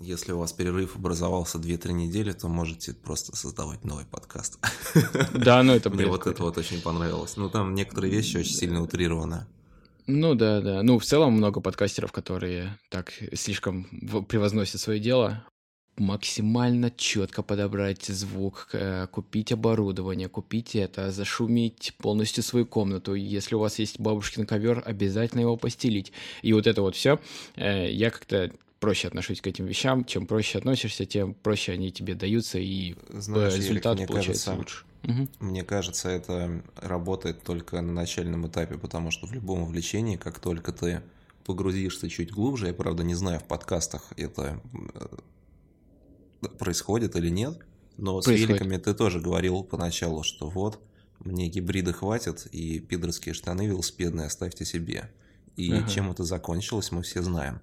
Если у вас перерыв образовался 2-3 недели, то можете просто создавать новый подкаст. Да, ну это Мне вот это вот очень понравилось. Ну, там некоторые вещи очень сильно утрированы. Ну да, да. Ну, в целом много подкастеров, которые так слишком превозносят свое дело, максимально четко подобрать звук, э, купить оборудование, купить это, зашумить полностью свою комнату. Если у вас есть бабушкин ковер, обязательно его постелить. И вот это вот все. Э, я как-то проще отношусь к этим вещам. Чем проще относишься, тем проще они тебе даются, и Знаешь, результат Ерик, получается кажется, лучше. Угу. Мне кажется, это работает только на начальном этапе, потому что в любом увлечении, как только ты погрузишься чуть глубже, я правда не знаю в подкастах это происходит или нет, но происходит. с великами ты тоже говорил поначалу, что вот, мне гибрида хватит, и пидорские штаны велосипедные оставьте себе. И ага. чем это закончилось, мы все знаем.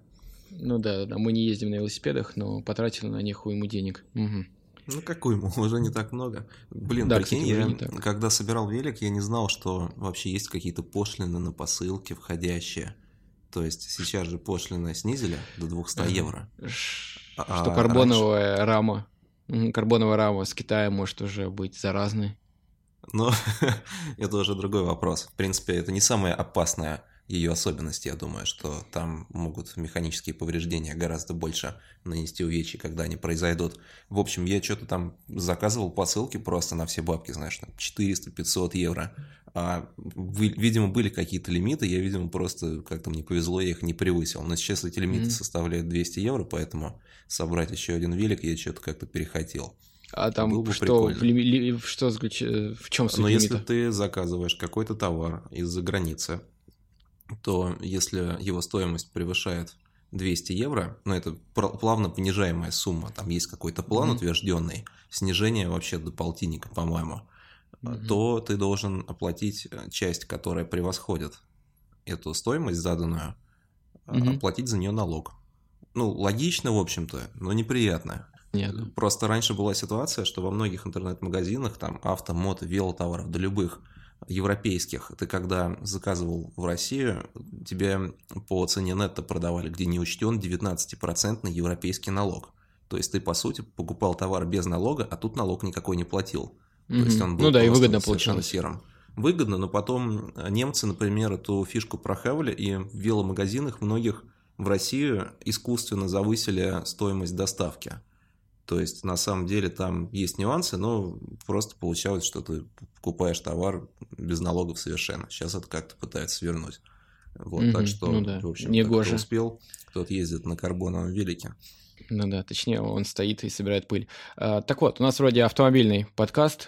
Ну да, да, мы не ездим на велосипедах, но потратили на них уйму денег. Угу. Ну какой ему, уже не так много. Блин, да, прикинь, кстати, я, когда собирал велик, я не знал, что вообще есть какие-то пошлины на посылки входящие. То есть сейчас же пошлины снизили до 200 евро. А, что карбоновая раньше... рама, карбоновая рама с Китая может уже быть заразной. Ну, это уже другой вопрос. В принципе, это не самая опасная ее особенность, я думаю, что там могут механические повреждения гораздо больше нанести увечья, когда они произойдут. В общем, я что-то там заказывал посылки просто на все бабки, знаешь, 400-500 евро. А, вы, видимо, были какие-то лимиты, я, видимо, просто как-то мне повезло, я их не превысил. Но сейчас эти лимиты mm-hmm. составляют 200 евро, поэтому собрать еще один велик я что-то как-то перехотел. А там бы что, в, ли, что в чем суть Но лимита? если ты заказываешь какой-то товар из-за границы, то если его стоимость превышает 200 евро, но ну, это плавно понижаемая сумма, там есть какой-то план mm-hmm. утвержденный, снижение вообще до полтинника, по-моему, mm-hmm. то ты должен оплатить э, часть, которая превосходит эту стоимость заданную, mm-hmm. оплатить за нее налог. Ну, логично, в общем-то, но неприятно. Нет. Просто раньше была ситуация, что во многих интернет-магазинах, там, авто, мото, велотоваров, да любых – европейских, ты когда заказывал в Россию, тебе по цене нетто продавали, где не учтен 19% европейский налог. То есть ты, по сути, покупал товар без налога, а тут налог никакой не платил. Mm-hmm. То есть он был ну да, и выгодно получалось. серым. Выгодно, но потом немцы, например, эту фишку прохавали, и в веломагазинах многих в Россию искусственно завысили стоимость доставки. То есть, на самом деле, там есть нюансы, но просто получалось, что ты покупаешь товар без налогов совершенно. Сейчас это как-то пытаются вернуть. Вот, угу, так что, ну да. в общем, кто успел, кто-то ездит на карбоновом велике. Ну да, точнее, он стоит и собирает пыль. А, так вот, у нас вроде автомобильный подкаст.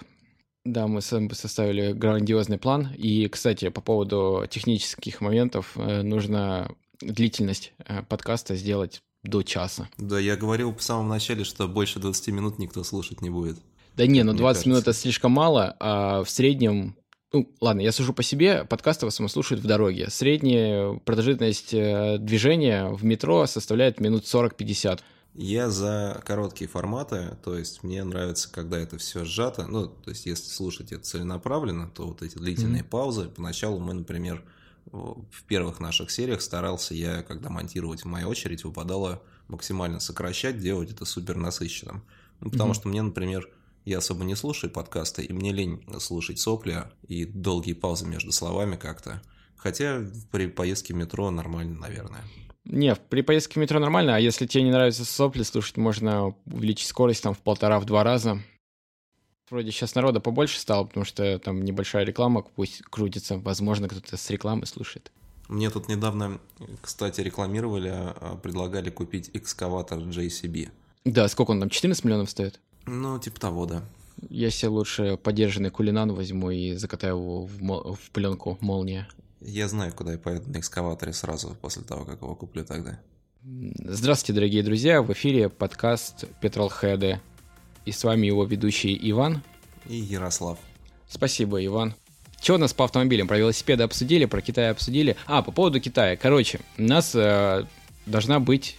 Да, мы составили грандиозный план. И, кстати, по поводу технических моментов, э, нужно длительность э, подкаста сделать до часа. Да, я говорил в самом начале, что больше 20 минут никто слушать не будет. Да не, ну 20 кажется. минут это слишком мало, а в среднем ну, ладно, я сужу по себе, подкасты в основном слушают в дороге. Средняя продолжительность э, движения в метро составляет минут 40-50. Я за короткие форматы, то есть мне нравится, когда это все сжато. Ну, то есть если слушать это целенаправленно, то вот эти длительные mm-hmm. паузы. Поначалу мы, например, в первых наших сериях старался я, когда монтировать в мою очередь, выпадало максимально сокращать, делать это супер насыщенным. Ну, потому mm-hmm. что мне, например, я особо не слушаю подкасты, и мне лень слушать сопли и долгие паузы между словами как-то. Хотя при поездке в метро нормально, наверное. Не, при поездке в метро нормально, а если тебе не нравится сопли слушать, можно увеличить скорость там в полтора-два раза. Вроде сейчас народа побольше стало, потому что там небольшая реклама, пусть крутится. Возможно, кто-то с рекламы слушает. Мне тут недавно, кстати, рекламировали, а, предлагали купить экскаватор JCB. Да, сколько он там, 14 миллионов стоит? Ну, типа того, да. Я себе лучше подержанный кулинан возьму и закатаю его в, мол... в пленку молния. Я знаю, куда я поеду на экскаваторе сразу после того, как его куплю тогда. Здравствуйте, дорогие друзья! В эфире подкаст Петролхеды. И с вами его ведущий Иван. И Ярослав. Спасибо, Иван. Что у нас по автомобилям? Про велосипеды обсудили, про Китай обсудили. А, по поводу Китая. Короче, у нас э, должна быть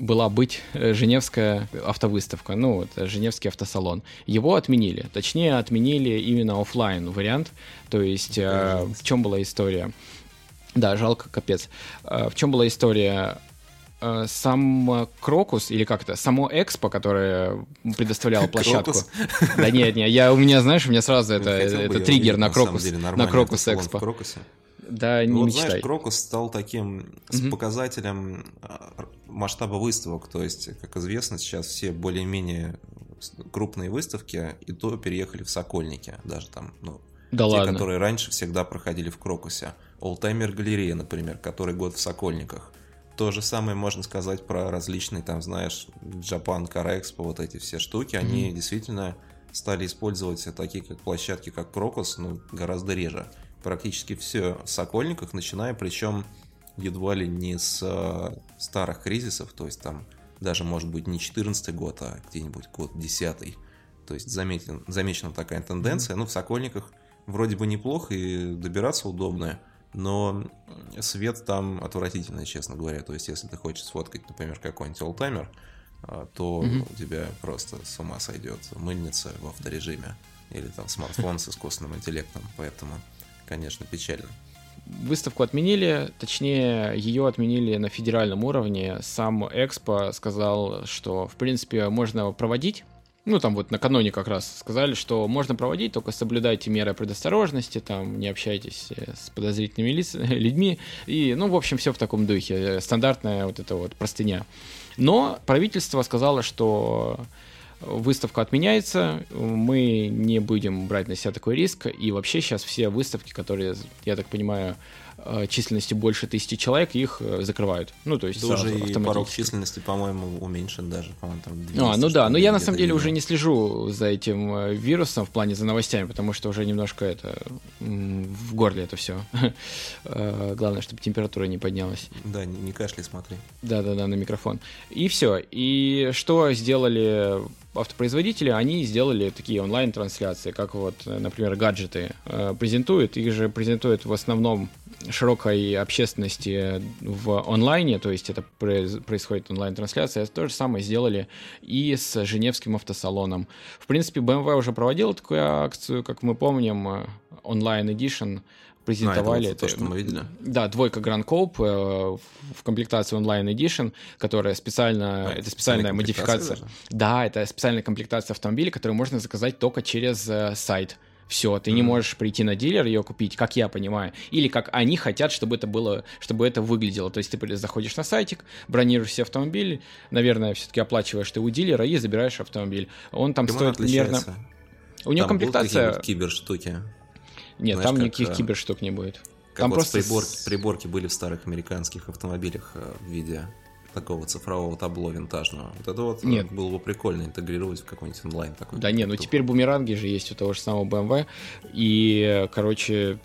была быть э, Женевская автовыставка, ну, вот, Женевский автосалон. Его отменили, точнее, отменили именно офлайн вариант, то есть э, в чем была история? Да, жалко, капец. Э, в чем была история? Э, сам Крокус, или как это, само Экспо, которое предоставляло площадку. Да нет, нет, я, у меня, знаешь, у меня сразу это, это триггер на Крокус, на Крокус Экспо. Да, не ну, мечтай. знаешь, Крокус стал таким показателем а, масштаба выставок. То есть, как известно, сейчас все более-менее крупные выставки и то переехали в Сокольники. Даже там, ну, да те, ладно. которые раньше всегда проходили в Крокусе. Олтаймер галерея, например, который год в Сокольниках. То же самое можно сказать про различные, там, знаешь, Japan Car Expo, вот эти все штуки, mm-hmm. они действительно стали использовать такие как площадки, как Крокус, ну, гораздо реже. Практически все в Сокольниках, начиная, причем едва ли не с э, старых кризисов, то есть там даже, может быть, не 14 год, а где-нибудь год 10 То есть заметен, замечена такая тенденция. Mm-hmm. Ну, в Сокольниках вроде бы неплохо и добираться удобно, но свет там отвратительный, честно говоря. То есть, если ты хочешь сфоткать, например, какой-нибудь олтаймер, а, то mm-hmm. у тебя просто с ума сойдет мыльница в авторежиме или там смартфон с искусственным интеллектом, поэтому, конечно, печально. Выставку отменили, точнее, ее отменили на федеральном уровне. Сам Экспо сказал, что, в принципе, можно проводить ну, там вот накануне как раз сказали, что можно проводить, только соблюдайте меры предосторожности, там, не общайтесь э, с подозрительными лиц, людьми, и, ну, в общем, все в таком духе, э, стандартная вот эта вот простыня. Но правительство сказало, что выставка отменяется, мы не будем брать на себя такой риск, и вообще сейчас все выставки, которые, я так понимаю, численностью больше тысячи человек, их э, закрывают. Ну, то есть да уже и порог численности, по-моему, уменьшен даже, по-моему, там 200, А, ну да, но я на самом деле уже не слежу за этим э, вирусом в плане за новостями, потому что уже немножко это в горле это все. Главное, чтобы температура не поднялась. Да, не, кашляй, смотри. Да-да-да, на микрофон. И все. И что сделали автопроизводители, они сделали такие онлайн-трансляции, как вот, например, гаджеты презентуют. Их же презентуют в основном широкой общественности в онлайне, то есть это происходит онлайн-трансляция, то же самое сделали и с Женевским автосалоном. В принципе, BMW уже проводила такую акцию, как мы помним, онлайн Edition презентовали. А, это, вот то, что мы видели? Да, двойка Grand Cope э, в комплектации Online Edition, которая специально... А, это специальная модификация. Даже? Да, это специальная комплектация автомобиля, которую можно заказать только через э, сайт все, ты не можешь прийти на дилер ее купить, как я понимаю, или как они хотят, чтобы это было, чтобы это выглядело. То есть ты заходишь на сайтик, бронируешь себе автомобиль, наверное, все-таки оплачиваешь ты у дилера и забираешь автомобиль. Он там Чем стоит примерно... У него комплектация... киберштуки? Нет, Знаешь, там никаких а... киберштук не будет. Как там вот просто приборки, приборки были в старых американских автомобилях э, в виде такого цифрового табло винтажного. Вот это вот нет. было бы прикольно интегрировать в какой-нибудь онлайн такой. Да нет, ну теперь бумеранги же есть у того же самого BMW. И, короче,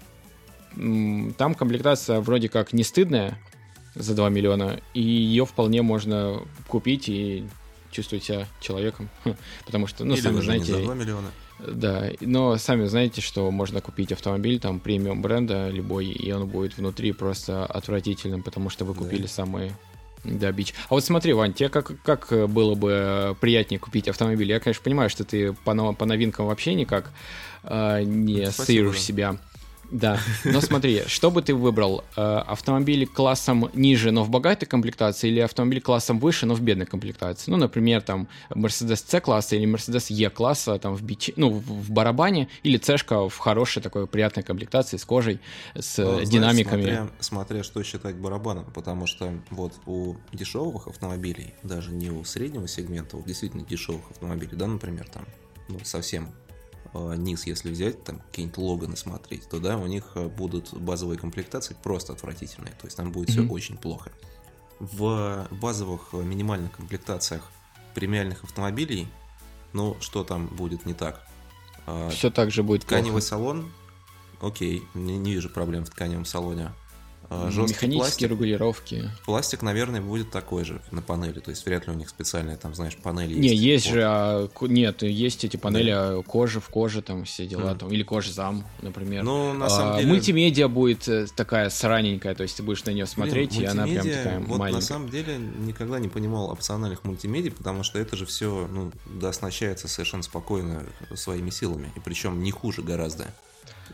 там комплектация вроде как не стыдная за 2 миллиона, и ее вполне можно купить и чувствовать себя человеком. Потому что, ну, Или сами знаете... за 2 миллиона. Да, но сами знаете, что можно купить автомобиль там премиум бренда любой, и он будет внутри просто отвратительным, потому что вы купили да. самые да, бич. А вот смотри, Вань, тебе как, как было бы приятнее купить автомобиль? Я, конечно, понимаю, что ты по, по новинкам вообще никак э, не ассоциируешь себя. Да, но смотри, что бы ты выбрал? Э, автомобиль классом ниже, но в богатой комплектации, или автомобиль классом выше, но в бедной комплектации? Ну, например, там Mercedes C-класса или Mercedes E-класса там в, биче, ну, в барабане, или c в хорошей такой приятной комплектации с кожей, с ну, динамиками. Знаешь, смотря, смотря что считать барабаном, потому что вот у дешевых автомобилей, даже не у среднего сегмента, у действительно дешевых автомобилей, да, например, там ну, совсем Э, низ, если взять, там какие-нибудь Логаны смотреть, то да, у них э, будут базовые комплектации просто отвратительные. То есть там будет mm-hmm. все очень плохо. В базовых э, минимальных комплектациях премиальных автомобилей, ну, что там будет не так? Все так же будет Тканевый плохо. салон, окей, не, не вижу проблем в тканевом салоне. А, жесткий Механические пластик. регулировки. Пластик, наверное, будет такой же на панели. То есть вряд ли у них специальные, там, знаешь, панели есть. Не, есть же, а, нет, есть эти панели да. кожи в коже, там все дела, mm. там, или кожа зам, например. Ну, на самом а, деле... Мультимедиа будет э, такая сраненькая, то есть ты будешь на нее смотреть, Блин, и она прям такая вот маленькая. на самом деле никогда не понимал опциональных мультимедий, потому что это же все, ну, да, оснащается совершенно спокойно своими силами, и причем не хуже гораздо.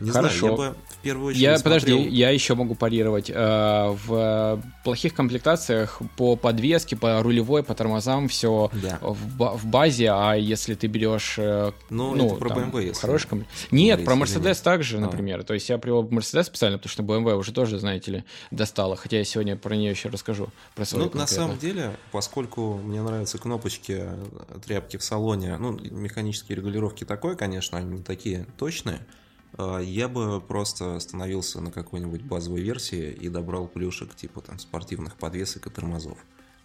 Не Хорошо. знаю, я бы в первую очередь Я, смотрел- подожди, я еще могу парировать. Э, В плохих комплектациях по подвеске, по рулевой, по тормозам все Да. в, ба- в базе, а если ты берешь... э, Ну, ну, это про там, BMW, если хороший комплект. Нет, про Mercedes нет? также, А. например. То есть я привел Mercedes специально, потому что BMW уже тоже, знаете ли, достала. Хотя я сегодня про нее еще расскажу. Про Ну, на самом деле, поскольку мне нравятся кнопочки, э, тряпки в салоне, ну, механические регулировки такое, конечно, они не такие точные, я бы просто остановился на какой-нибудь базовой версии и добрал плюшек, типа там спортивных подвесок и тормозов.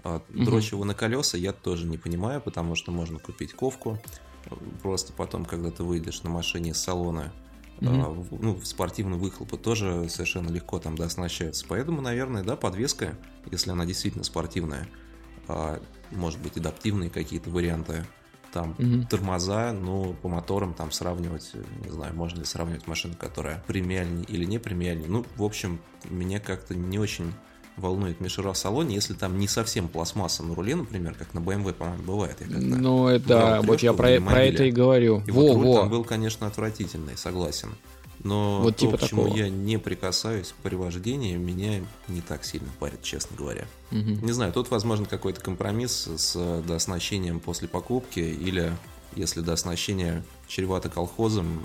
А. Дрочь его на колеса я тоже не понимаю, потому что можно купить ковку, просто потом, когда ты выйдешь на машине из салона, а, в- ну, в спортивный выхлоп тоже совершенно легко там дооснащается. Поэтому, наверное, да, подвеска, если она действительно спортивная, а, может быть, адаптивные какие-то варианты, там Мгм. тормоза, ну, по моторам там сравнивать, не знаю, можно ли сравнивать машину, которая премиальнее или не премиальнее. Ну, в общем, меня как-то не очень волнует мишура в салоне, если там не совсем пластмасса на руле, например, как на BMW, по-моему, бывает. Я Ну, это, вот я про, про это и говорю. И вот руль Во-во. там был, конечно, отвратительный, согласен. Но Вот то, типа к чему такого. я не прикасаюсь при вождении, меня не так сильно парит, честно говоря. Мгм. Не знаю, тут, возможно, какой-то компромисс с э, дооснащением после покупки, или если дооснащение чревато колхозом,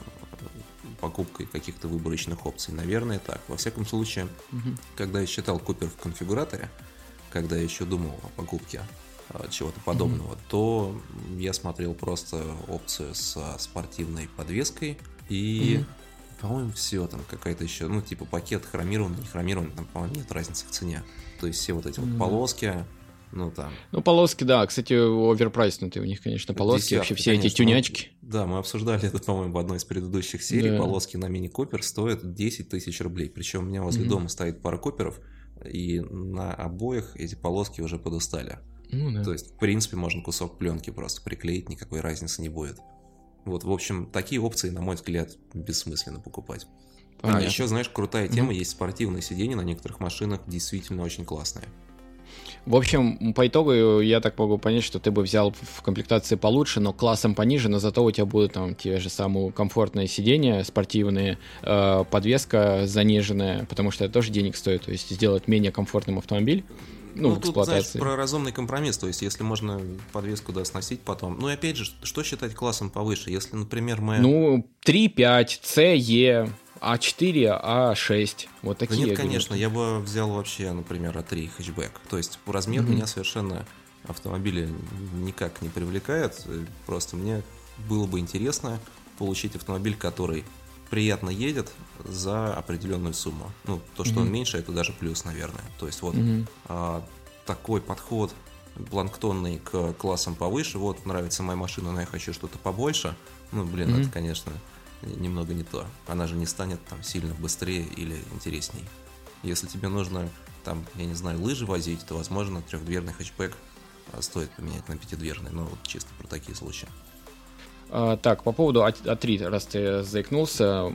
покупкой каких-то выборочных опций. Наверное, так. Во всяком случае, Мгм. когда я считал Купер в конфигураторе, когда я еще думал о покупке а, чего-то подобного, то я смотрел просто опцию с спортивной подвеской и. По-моему, все там какая-то еще, ну, типа пакет хромированный, не хромированный, там, по-моему, нет разницы в цене. То есть все вот эти вот Мгм. полоски, ну, там... Ну, полоски, да. Кстати, оверпрайснутые у них, конечно, полоски. десятки, вообще все эти конечно. тюнячки. Ну, да, мы обсуждали это, по-моему, в одной из предыдущих серий. Да. Полоски на Мини Купер стоят 10 тысяч рублей. Причем у меня возле Мгм. дома стоит пара Куперов, и на обоих эти полоски уже подустали. Ну, да. То есть, в принципе, можно кусок пленки просто приклеить, никакой разницы не будет. Вот, в общем, такие опции, на мой взгляд, бессмысленно покупать. А Понятно. еще, знаешь, крутая тема, Мгм. есть спортивные сиденья на некоторых машинах, действительно очень классные. В общем, по итогу я так могу понять, что ты бы взял в комплектации получше, но классом пониже, но зато у тебя будут там те же самые комфортные сиденья, спортивные, э, подвеска заниженная, потому что это тоже денег стоит, то есть сделать менее комфортным автомобиль, ну, в тут, знаешь, эксплуатации. про разумный компромисс, то есть, если можно подвеску досносить потом. Ну и опять же, что считать классом повыше? Если, например, мы... Ну, 3.5, CE, А4, А6, вот Да такие. нет, я говорю. конечно, я бы взял вообще, например, А3 хэтчбэк. То есть размер Мгм. меня совершенно автомобиля никак не привлекает. Просто мне было бы интересно получить автомобиль, который приятно едет за определенную сумму. Ну, то, что он Мгм. меньше, это даже плюс, наверное. То есть вот Мгм. а, такой подход планктонный к классам повыше. Вот, нравится моя машина, но я хочу что-то побольше. Ну, блин, Мгм. это, конечно, немного не то. Она же не станет там сильно быстрее или интересней. Если тебе нужно, там, я не знаю, лыжи возить, то, возможно, трехдверный хэтчбэк а, стоит поменять на пятидверный. Ну, вот чисто про такие случаи. А, так, по поводу А- А3, раз ты заикнулся,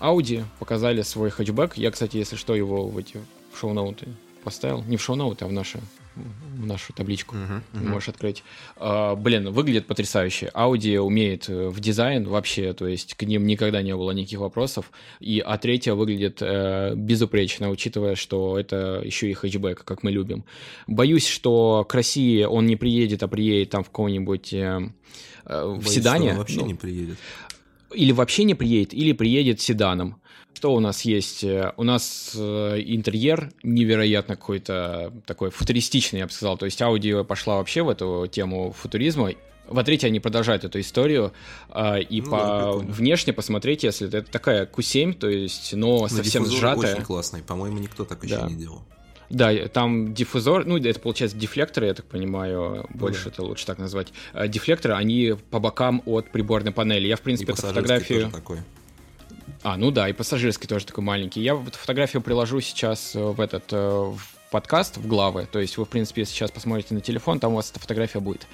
Audi показали свой хэтчбэк. Я, кстати, если что, его в эти шоу-ноуты поставил. Не в шоу-ноуты, а в нашу, в нашу табличку. Ты можешь открыть. А, блин, выглядит потрясающе. Audi умеет э, в дизайн вообще, то есть к ним никогда не было никаких вопросов. И А3 выглядит э, безупречно, учитывая, что это еще и хэтчбэк, как мы любим. Боюсь, что к России он не приедет, а приедет там в каком-нибудь э, э, в Боюсь, что седане. вообще Ну, не приедет. или вообще не приедет, или приедет седаном. Что у нас есть? Э, У нас э, интерьер невероятно какой-то такой футуристичный, я бы сказал. То есть Audi пошла вообще в эту тему футуризма. В А3 они продолжают эту историю. И Ну по да, внешне посмотреть, если это такая Q7, то есть, но Но совсем сжатая. очень классный. По-моему, никто так еще Да. не делал. Да, там диффузор, ну, это получается дефлекторы, я так понимаю, больше да. это лучше так назвать. А, Дефлекторы, они по бокам от приборной панели. Я, в И принципе, эту пассажирский фотографию... тоже такой. А, ну да, и пассажирский тоже такой маленький. Я вот фотографию приложу сейчас э, в этот э, в подкаст, в главы. То есть вы, в принципе, сейчас посмотрите на телефон, там у вас эта фотография будет.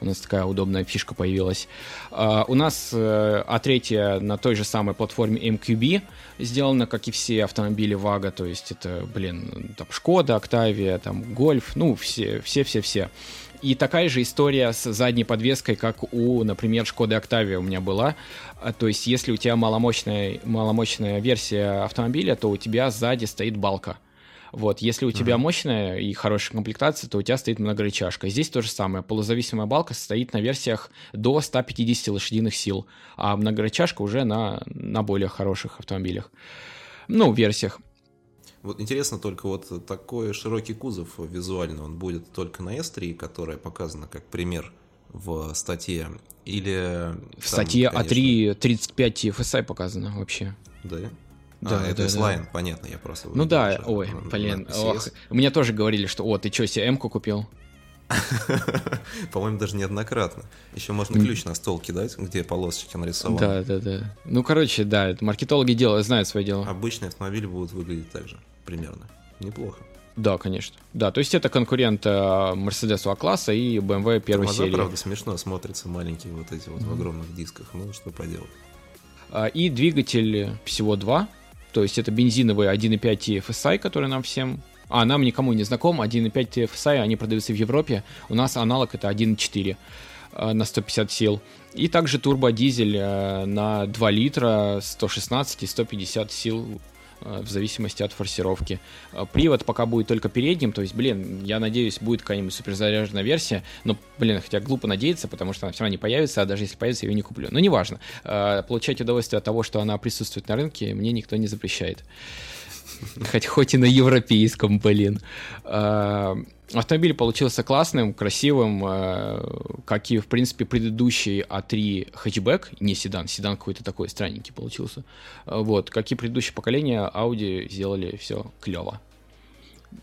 У нас такая удобная фишка появилась. Uh, у нас uh, А3 на той же самой платформе MQB сделана, как и все автомобили Вага. То есть это, блин, там Шкода, Октавия, там Гольф, ну, все, все-все-все. И такая же история с задней подвеской, как у, например, Шкоды Октавия у меня была. А, то есть, если у тебя маломощная, маломощная версия автомобиля, то у тебя сзади стоит балка. Вот, если у тебя uh-huh. мощная и хорошая комплектация, то у тебя стоит многорычажка. Здесь то же самое. Полузависимая балка стоит на версиях до 150 лошадиных сил, а многорычажка уже на, на более хороших автомобилях. Ну, версиях. Вот интересно только вот такой широкий кузов визуально, он будет только на S3, которая показана как пример в статье, или... В там, статье конечно... А3 35 TFSI показано вообще. Да? Да, а, это да, S-Line, да. понятно, я просто... Ну да, ой, блин, ох, мне тоже говорили, что, о, ты что, себе М-ку купил? По-моему, даже неоднократно. Еще можно ключ на стол кидать, где полосочки нарисованы. Да, да, да. Ну, короче, да, маркетологи делают, знают свое дело. Обычные автомобили будут выглядеть так же, примерно. Неплохо. Да, конечно. Да, то есть это конкурент Mercedes А-класса и BMW первой Тормоза, серии. правда, смешно смотрятся маленькие вот эти вот mm-hmm. в огромных дисках. Ну, что поделать. А, и двигатель всего два. То есть это бензиновый 1.5 FSI, который нам всем. А нам никому не знаком, 1.5 TFSI, они продаются в Европе, у нас аналог это 1.4 э, на 150 сил. И также турбодизель э, на 2 литра, 116 и 150 сил в зависимости от форсировки. Привод пока будет только передним, то есть, блин, я надеюсь, будет какая-нибудь суперзаряженная версия, но, блин, хотя глупо надеяться, потому что она все равно не появится, а даже если появится, я ее не куплю. Но неважно. Получать удовольствие от того, что она присутствует на рынке, мне никто не запрещает хоть, хоть и на европейском, блин. Автомобиль получился классным, красивым, а, как и, в принципе, предыдущий А3 хэтчбэк, не седан, седан какой-то такой странненький получился. А, вот, как и предыдущее поколение, Audi сделали все клево.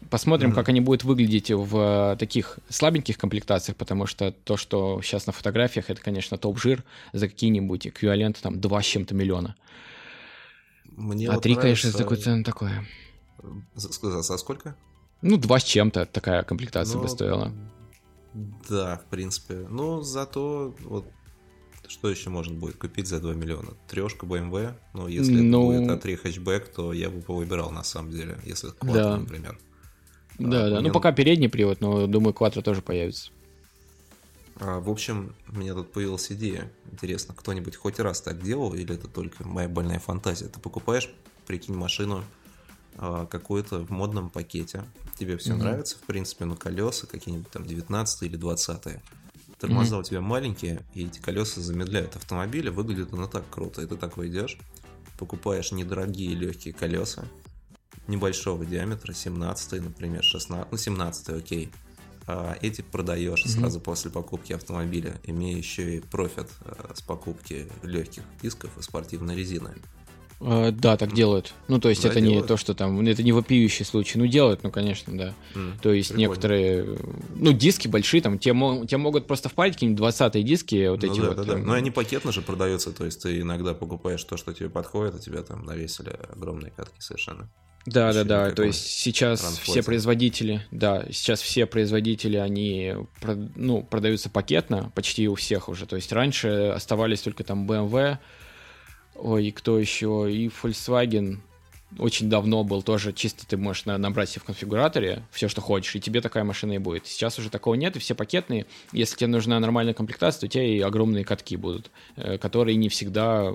Посмотрим, mm-hmm. как они будут выглядеть в таких слабеньких комплектациях, потому что то, что сейчас на фотографиях, это, конечно, топ-жир за какие-нибудь эквиваленты там 2 с чем-то миллиона. Мне а вот 3, конечно, за такой цену такое. За, за сколько? Ну, два с чем-то такая комплектация ну, бы стоила. Да, в принципе. Ну, зато вот что еще можно будет купить за 2 миллиона? Трешка BMW, ну, если ну... это будет А3 хэтчбэк, то я бы повыбирал на самом деле, если Quattro, да. например. Да, а, да, мне... ну пока передний привод, но думаю, Quattro тоже появится. А, в общем, у меня тут появилась идея. Интересно, кто-нибудь хоть раз так делал, или это только моя больная фантазия? Ты покупаешь, прикинь, машину а, какую-то в модном пакете. Тебе все mm-hmm. нравится, в принципе, но колеса какие-нибудь там 19 или 20 Тормоза mm-hmm. у тебя маленькие, и эти колеса замедляют автомобиль, выглядит оно так круто. И ты такой идешь, покупаешь недорогие легкие колеса, небольшого диаметра, 17 например, 16, ну 17 окей, а эти продаешь mm-hmm. сразу после покупки автомобиля, имея еще и профит а, с покупки легких дисков и спортивной резины. Uh, да, так делают. Ну, то есть да, это делают. не то, что там, это не вопиющий случай. Ну, делают, ну, конечно, да. Mm, то есть прикольно. некоторые, ну, диски большие, там, те, те могут просто впарить какие-нибудь 20 диски, вот ну, эти да, вот. Да, да. Но они пакетно же продаются, то есть ты иногда покупаешь то, что тебе подходит, а тебя там навесили огромные катки совершенно. Да, да, да. То есть сейчас все производители, да, сейчас все производители, они ну, продаются пакетно, почти у всех уже. То есть раньше оставались только там BMW, ой, кто еще, и Volkswagen очень давно был тоже, чисто ты можешь набрать себе в конфигураторе все, что хочешь, и тебе такая машина и будет. Сейчас уже такого нет, и все пакетные. Если тебе нужна нормальная комплектация, то у тебя и огромные катки будут, э, которые не всегда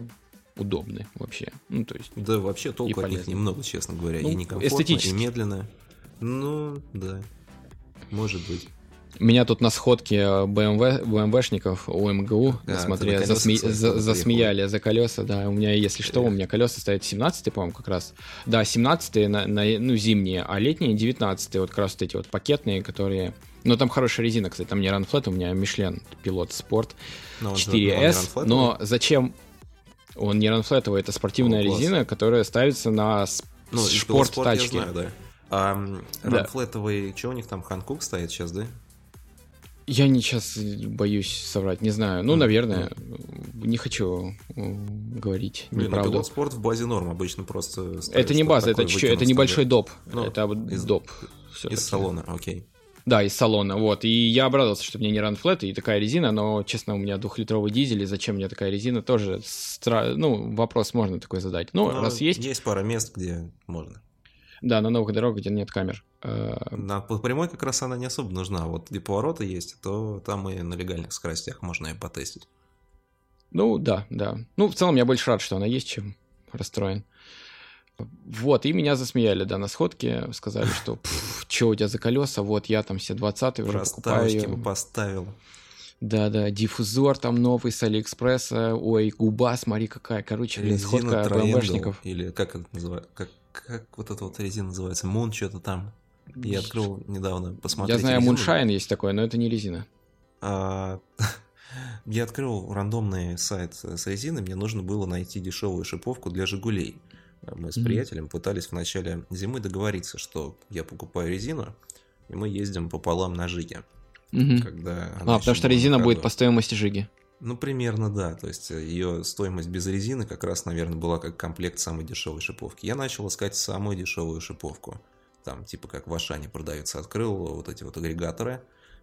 удобны вообще. Ну, то есть, да, вообще толку от них немного, честно говоря. Ну, и некомфортно, и медленно. Ну, да, может быть. Меня тут на сходке BMW, BMWшников у МГУ, а, смотря, засме... за, засмеяли за колеса, да, у меня, если что, у меня колеса стоят 17 по-моему, как раз. Да, 17 на, на, ну, зимние, а летние 19 вот как раз вот эти вот пакетные, которые... Ну, там хорошая резина, кстати, там не Ранфлет, у меня Michelin Пилот Спорт 4S, но зачем он не ранфлетовый, это спортивная О, резина, которая ставится на ну, спорт тачки. Я знаю, да. А ранфлетовый, что у них там, Ханкук стоит сейчас, да? Я не сейчас боюсь соврать, не знаю. Ну, mm. наверное, не хочу э, говорить Блин, ну, неправду. пилот спорт в базе норм обычно просто... Это не база, это, чуть- это небольшой доп. Ну, это из- доп. Из салона, окей. Да, из салона, вот. И я обрадовался, что мне не ранфлет и такая резина, но, честно, у меня двухлитровый дизель, и зачем мне такая резина, тоже, стра- ну, вопрос можно такой задать. Ну, Ну, раз есть, Есть пара мест, где можно. Да, на новых дорогах, где нет камер. Э, На прямой как раз она не особо нужна. Вот где повороты есть, то там и на легальных скоростях можно ее потестить. Ну, да, да. Ну, в целом, я больше рад, что она есть, чем расстроен. Вот, и меня засмеяли, да, на сходке, сказали, что, что у тебя за колеса, вот я там все 20 уже покупаю. бы поставил. Да-да, диффузор там новый с Алиэкспресса, ой, губа, смотри какая, короче, блин, сходка БМВшников. Или как это называется? Как, как вот эта вот резина называется? Мун что-то там. Я открыл недавно посмотреть. Я знаю. Moonshine есть такое, но это не резина. А, Я открыл рандомный сайт с резиной, мне нужно было найти дешевую шиповку для «Жигулей». Мы с Мгм. приятелем пытались в начале зимы договориться, что я покупаю резину, и мы ездим пополам на «Жиге». Мгм. Когда А, потому что резина будет ходу. по стоимости жиги. Ну, примерно, да. То есть ее стоимость без резины как раз, наверное, была как комплект самой дешевой шиповки. Я начал искать самую дешевую шиповку. Там, типа, как в Ашане продается. Открыл вот эти вот агрегаторы,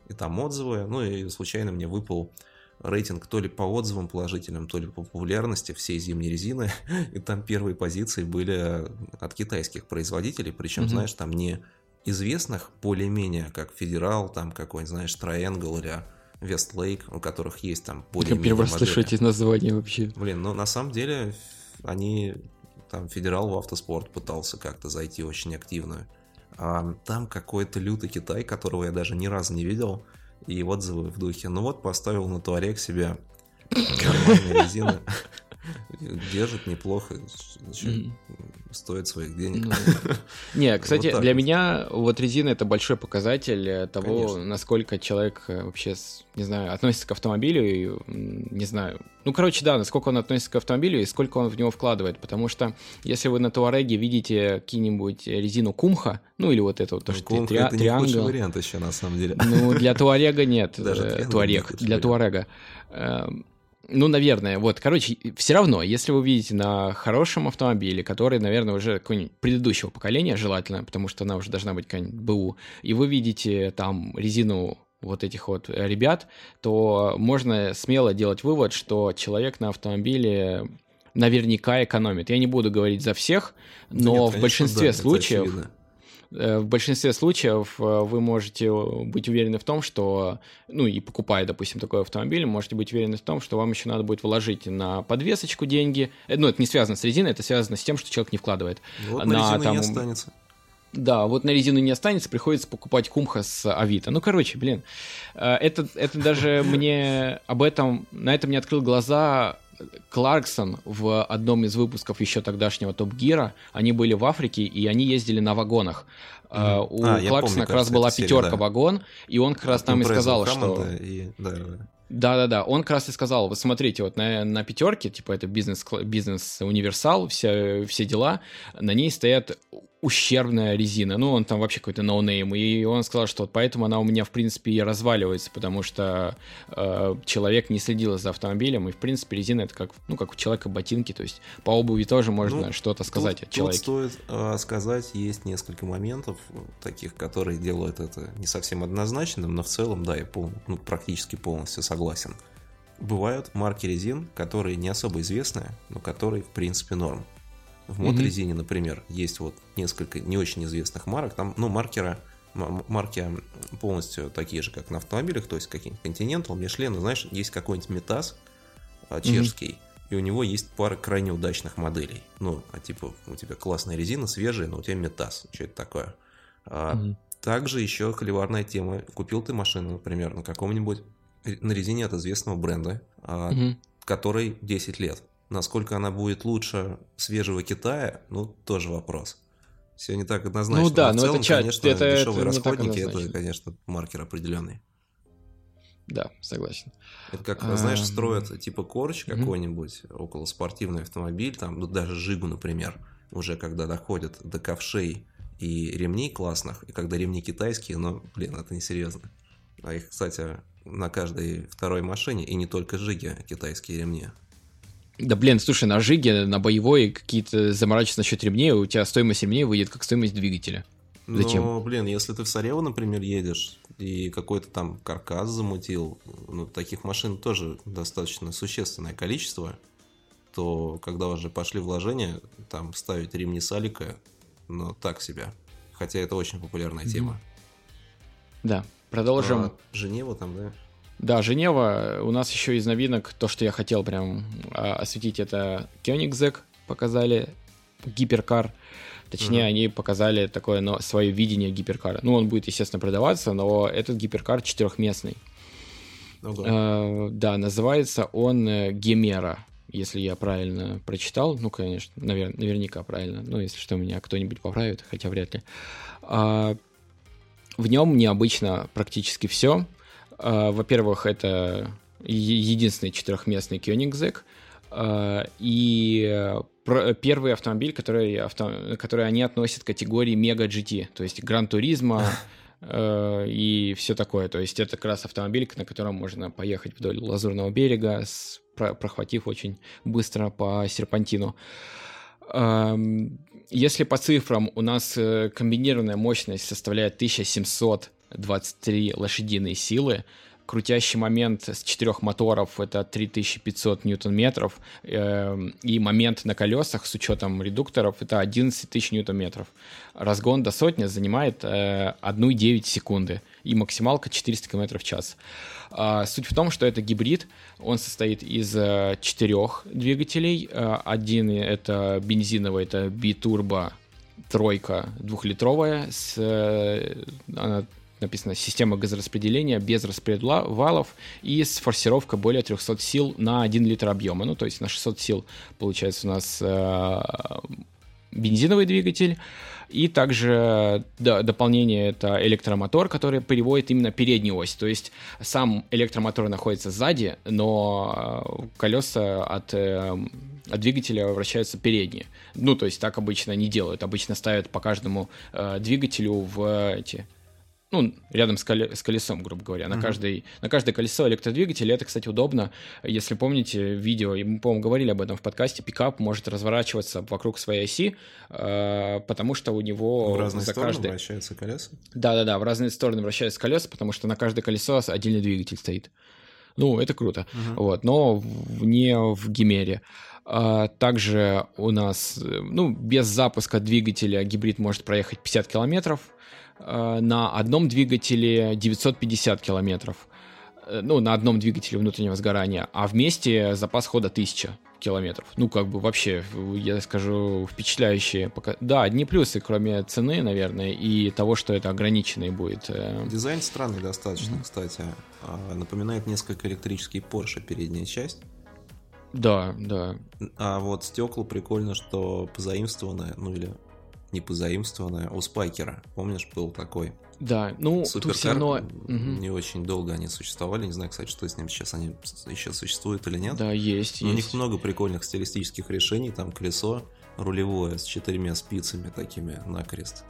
и там отзывы. Ну, и случайно мне выпал рейтинг то ли по отзывам положительным, то ли по популярности всей зимней резины. И там первые позиции были от китайских производителей. Причем, Мгм. знаешь, там не известных более-менее, как Федерал, там какой-нибудь, знаешь, Triangle или Вестлейк, у которых есть там Я более-менее первый раз слышу эти названия вообще. Блин, ну на самом деле они там федерал в автоспорт пытался как-то зайти очень активно. А там какой-то лютый Китай, которого я даже ни разу не видел. И отзывы в духе. Ну вот, поставил на туарек себе нормальные резины. Держит неплохо. Стоит своих денег. Ну, Не, кстати, для вот. меня вот резина это большой показатель э, того, Конечно. насколько человек э, вообще, не знаю, относится к автомобилю, и, не знаю. Ну, короче, да, насколько он относится к автомобилю и сколько он в него вкладывает. Потому что если вы на Туареге видите какие-нибудь резину Кумха, ну или вот это вот, то, Ну, что Конг триа- это не триангл. вариант еще на самом деле. Ну, для Туарега нет. Даже э, Туарег. не Для. Туарега. Ну, наверное, вот, короче, все равно, если вы видите на хорошем автомобиле, который, наверное, уже какой-нибудь предыдущего поколения, желательно, потому что она уже должна быть какая-нибудь БУ, и вы видите там резину вот этих вот ребят, то можно смело делать вывод, что человек на автомобиле наверняка экономит. Я не буду говорить за всех, Да но нет, в конечно, большинстве да, случаев В большинстве случаев э, вы можете быть уверены в том, что, ну и покупая, допустим, такой автомобиль, можете быть уверены в том, что вам еще надо будет вложить на подвесочку деньги. Э, Ну, это не связано с резиной, это связано с тем, что человек не вкладывает. Вот на на резину там- не останется. Да, вот на резину не останется, приходится покупать кумха с Авито. Ну, короче, блин, э, это, это даже мне об этом, на это мне открыл глаза Кларксон в одном из выпусков еще тогдашнего Топ Гира. Они были в Африке, и они ездили на вагонах. Э, Мгм. У А, Кларксона помню, как раз была пятерка да. вагон, и он как раз там и сказал, что... И- да, да, да. Да-да-да, он как раз и сказал, вы смотрите, вот на, на пятерке, типа это бизнес, бизнес универсал, все, все дела, на ней стоят ущербная резина, ну он там вообще какой-то ноунейм, и он сказал, что вот поэтому она у меня в принципе и разваливается, потому что э, человек не следил за автомобилем, и в принципе резина это как, ну как у человека ботинки, то есть по обуви тоже можно Ну, что-то сказать тут, о человеке. Тут стоит э, сказать, есть несколько моментов, э, таких, которые делают это не совсем однозначным, но в целом, да, я пол- ну, практически полностью согласен. Бывают марки резин, которые не особо известны, но которые, в принципе, норм. В Мгм. моторезине, например, есть вот несколько не очень известных марок, там, ну, маркера, марки полностью такие же, как на автомобилях, то есть какие-нибудь Continental, Michelin, ну, знаешь, есть какой-нибудь Метас а, чешский, и у него есть пара крайне удачных моделей. Ну, а типа, у тебя классная резина, свежая, но у тебя Метас. Что это такое? А, Мгм. Также еще холиварная тема. Купил ты машину, например, на каком-нибудь ре- на резине от известного бренда, Мгм. которой 10 лет. Насколько она будет лучше свежего Китая, ну, тоже вопрос. Все не так однозначно. Ну да, в но целом, это конечно, это- это дешевые так расходники, это, конечно, маркер определенный. Да, согласен. Это как, Ам. знаешь, строят типа корч Мгм. какой-нибудь, около спортивный автомобиль, там, ну, даже Жигу, например, уже когда доходят до ковшей и ремней классных, и когда ремни китайские, но, блин, это несерьезно. А их, кстати, на каждой второй машине, и не только Жиги, китайские ремни. Да блин, слушай, на Жиге, на боевой какие-то заморачиваться насчет ремней, у тебя стоимость ремней выйдет как стоимость двигателя. Зачем? Ну, блин, если ты в Сарево, например, едешь, и какой-то там каркас замутил, ну, таких машин тоже достаточно существенное количество, то когда уже пошли вложения, там ставить ремни Салика, ну, так себе. Хотя это очень популярная тема. Да, продолжим. А, Женева там, да? Да, Женева. У нас еще из новинок то, что я хотел прям а, осветить, это Koenigsegg показали, гиперкар. Точнее, mm они показали такое но, свое видение гиперкара. Ну, он будет, естественно, продаваться, но этот гиперкар четырехместный. Ого. Э, да, называется он э, Гемера, если я правильно прочитал. Ну, конечно, навер- наверняка правильно. Ну, если что, меня кто-нибудь поправит, хотя вряд ли. А, в нем необычно практически все. А, во-первых, это единственный четырехместный Koenigsegg. А, и первый автомобиль, который, авто, который они относят к категории Мега GT, то есть Гран Туризма э, и все такое. То есть это как раз автомобиль, на котором можно поехать вдоль Лазурного берега, прохватив очень быстро по серпантину. Если по цифрам у нас э, комбинированная мощность составляет 1723 лошадиные силы, крутящий момент с четырех моторов это 3500 ньютон-метров, э, и момент на колесах с учетом редукторов это 11 тысяч ньютон-метров. Разгон до сотни занимает э, 1,9 секунды, и максималка 400 км в час. А, суть в том, что это гибрид, он состоит из э, четырех двигателей. Э, один это бензиновый, это битурбо тройка двухлитровая с э, она написано «Система газораспределения без распредвалов и с форсировкой более 300 сил на 1 литр объема». Ну, то есть на 600 сил получается у нас э, бензиновый двигатель. И также да, дополнение это электромотор, который переводит именно переднюю ось. То есть сам электромотор находится сзади, но э, колеса от, э, от двигателя вращаются передние. Ну, то есть так обычно не делают. Обычно ставят по каждому э, двигателю в эти ну, рядом с, коле- с колесом, грубо говоря, на, mm-hmm. каждой, на каждое колесо электродвигателя. Это, кстати, удобно. Если помните видео, мы, по-моему, говорили об этом в подкасте, пикап может разворачиваться вокруг своей оси, э, потому что у него в разные за стороны каждый... вращаются колеса? Да-да-да, в разные стороны вращаются колеса, потому что на каждое колесо отдельный двигатель стоит. Ну, это круто. Uh-huh. Вот, но в, не в Гимере. А, также у нас, ну, без запуска двигателя гибрид может проехать 50 километров, Э, на одном двигателе 950 километров. Э, ну, на одном двигателе внутреннего сгорания, а вместе запас хода 1000 километров. Ну, как бы вообще, я скажу, впечатляющие. Пока... Да, одни плюсы, кроме цены, наверное, и того, что это ограниченный будет. Э. Дизайн странный достаточно, mm-hmm. кстати. А, напоминает несколько электрический Porsche передняя часть. Да, да. А вот стекла прикольно, что позаимствованное, ну или не позаимствованное, у Спайкера. Помнишь, был такой? Да, ну, Суперкар, все равно... Не очень долго они существовали. Не знаю, кстати, что с ним сейчас. Они еще существуют или нет. Да, есть, Но есть. У них много прикольных стилистических решений. Там колесо рулевое с четырьмя спицами такими на крест.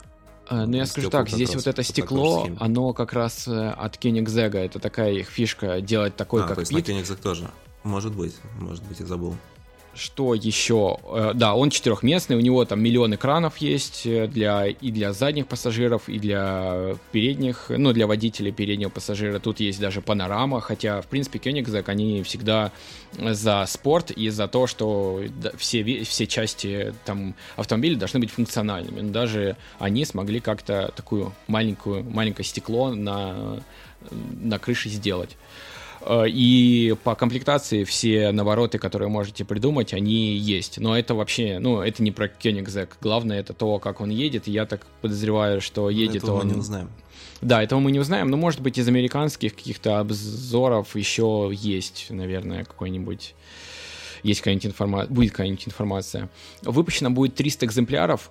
А, ну, я скажу так, здесь вот это стекло, оно как раз э, от Koenigsegg. Это такая их фишка, делать такой а, как то есть на Koenigsegg тоже. Может быть, может быть, я забыл. Что еще? Э, да, он четырехместный, у него там миллион экранов есть э, для, и для задних пассажиров, и для передних, ну, для водителей переднего пассажира. Тут есть даже панорама, хотя, в принципе, Koenigsegg, они всегда за спорт и за то, что все, все части там автомобиля должны быть функциональными. Но даже они смогли как-то такую маленькую, маленькое стекло на, на крыше сделать. Э, и по комплектации все навороты, которые можете придумать, они есть. Но это вообще, ну, это не про Koenigsegg. Главное это то, как он едет. И я так подозреваю, что едет этого он... мы не узнаем. Да, этого мы не узнаем, но, может быть, из американских каких-то обзоров еще есть, наверное, какой-нибудь есть какая-нибудь информация, будет какая-нибудь информация. Выпущено будет 300 экземпляров,